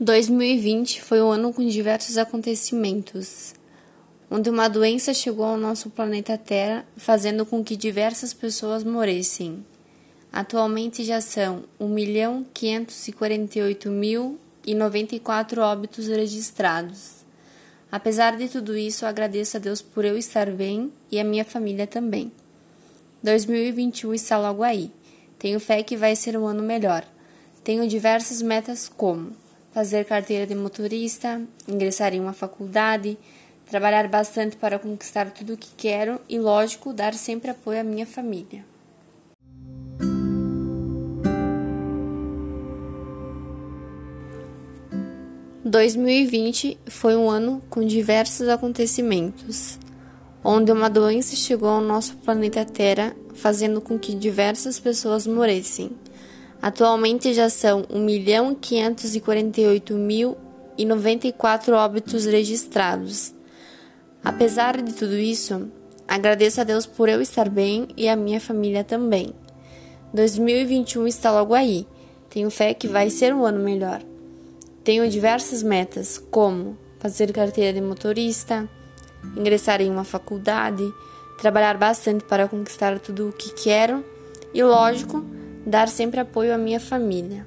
2020 foi um ano com diversos acontecimentos, onde uma doença chegou ao nosso planeta Terra, fazendo com que diversas pessoas morressem. Atualmente já são 1.548.094 óbitos registrados. Apesar de tudo isso, agradeço a Deus por eu estar bem e a minha família também. 2021 está logo aí. Tenho fé que vai ser um ano melhor. Tenho diversas metas como fazer carteira de motorista, ingressar em uma faculdade, trabalhar bastante para conquistar tudo o que quero e, lógico, dar sempre apoio à minha família. (2020) foi um ano com diversos acontecimentos, onde uma doença chegou ao nosso planeta Terra, fazendo com que diversas pessoas morressem. Atualmente já são 1.548.094 óbitos registrados. Apesar de tudo isso, agradeço a Deus por eu estar bem e a minha família também. 2021 está logo aí. Tenho fé que vai ser um ano melhor. Tenho diversas metas, como fazer carteira de motorista, ingressar em uma faculdade, trabalhar bastante para conquistar tudo o que quero e, lógico, dar sempre apoio à minha família.